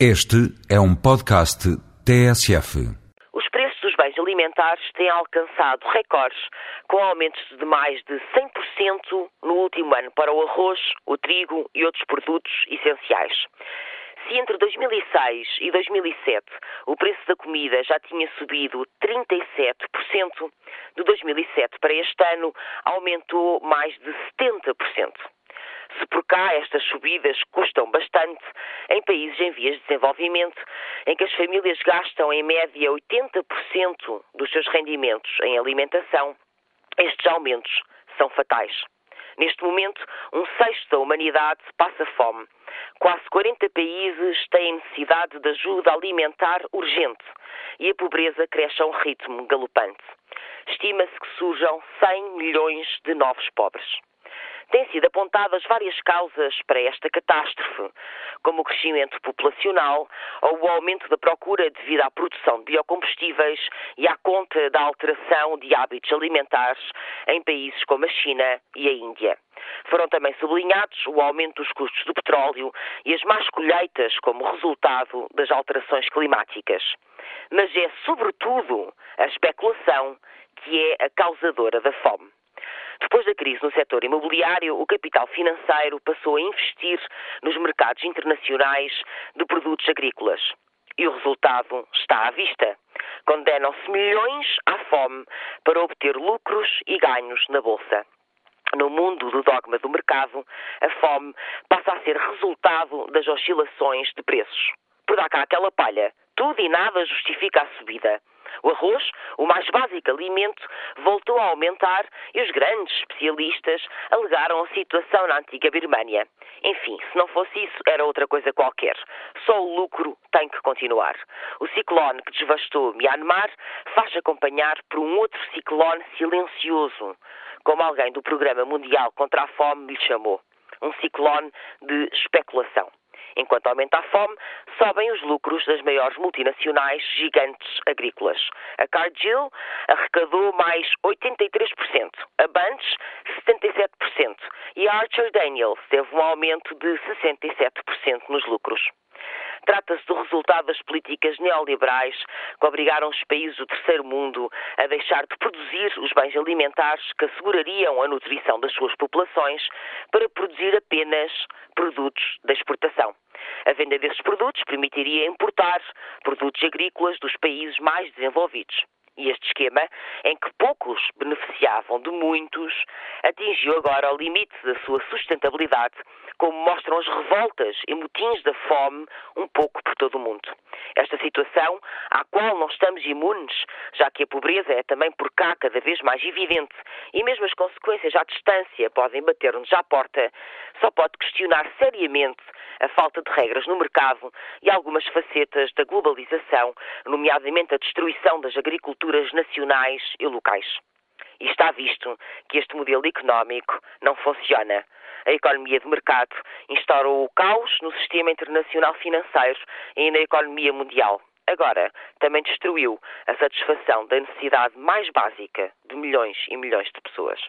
Este é um podcast TSF. Os preços dos bens alimentares têm alcançado recordes, com aumentos de mais de 100% no último ano para o arroz, o trigo e outros produtos essenciais. Se entre 2006 e 2007 o preço da comida já tinha subido 37%, de 2007 para este ano aumentou mais de 70%. Se por cá estas subidas custam bastante, em países em vias de desenvolvimento, em que as famílias gastam em média 80% dos seus rendimentos em alimentação, estes aumentos são fatais. Neste momento, um sexto da humanidade passa fome. Quase 40 países têm necessidade de ajuda alimentar urgente e a pobreza cresce a um ritmo galopante. Estima-se que surjam 100 milhões de novos pobres. Sido apontadas várias causas para esta catástrofe, como o crescimento populacional ou o aumento da procura devido à produção de biocombustíveis e à conta da alteração de hábitos alimentares em países como a China e a Índia. Foram também sublinhados o aumento dos custos do petróleo e as más colheitas como resultado das alterações climáticas. Mas é, sobretudo, a especulação que é a causadora da fome. Depois da crise no setor imobiliário, o capital financeiro passou a investir nos mercados internacionais de produtos agrícolas. E o resultado está à vista. Condenam-se milhões à fome para obter lucros e ganhos na Bolsa. No mundo do dogma do mercado, a fome passa a ser resultado das oscilações de preços. Por dar cá aquela palha, tudo e nada justifica a subida. O arroz, o mais básico alimento, voltou a aumentar e os grandes especialistas alegaram a situação na antiga Birmânia. Enfim, se não fosse isso, era outra coisa qualquer. Só o lucro tem que continuar. O ciclone que devastou Myanmar faz acompanhar por um outro ciclone silencioso, como alguém do Programa Mundial contra a Fome lhe chamou. Um ciclone de especulação. Enquanto aumenta a fome, sobem os lucros das maiores multinacionais gigantes agrícolas. A Cargill arrecadou mais 83%, a Bunch 77% e a Archer Daniels teve um aumento de 67% nos lucros. Trata-se do resultado das políticas neoliberais que obrigaram os países do terceiro mundo a deixar de produzir os bens alimentares que assegurariam a nutrição das suas populações para produzir apenas produtos da exportação. Venda desses produtos permitiria importar produtos agrícolas dos países mais desenvolvidos. E este esquema, em que poucos beneficiavam de muitos, atingiu agora o limite da sua sustentabilidade, como mostram as revoltas e motins da fome um pouco por todo o mundo. Esta situação, à qual não estamos imunes, já que a pobreza é também por cá cada vez mais evidente e mesmo as consequências à distância podem bater-nos à porta, só pode questionar seriamente a falta de regras no mercado e algumas facetas da globalização, nomeadamente a destruição das agriculturas nacionais e locais. E está visto que este modelo económico não funciona. A economia de mercado instaurou o caos no sistema internacional financeiro e na economia mundial. Agora, também destruiu a satisfação da necessidade mais básica de milhões e milhões de pessoas.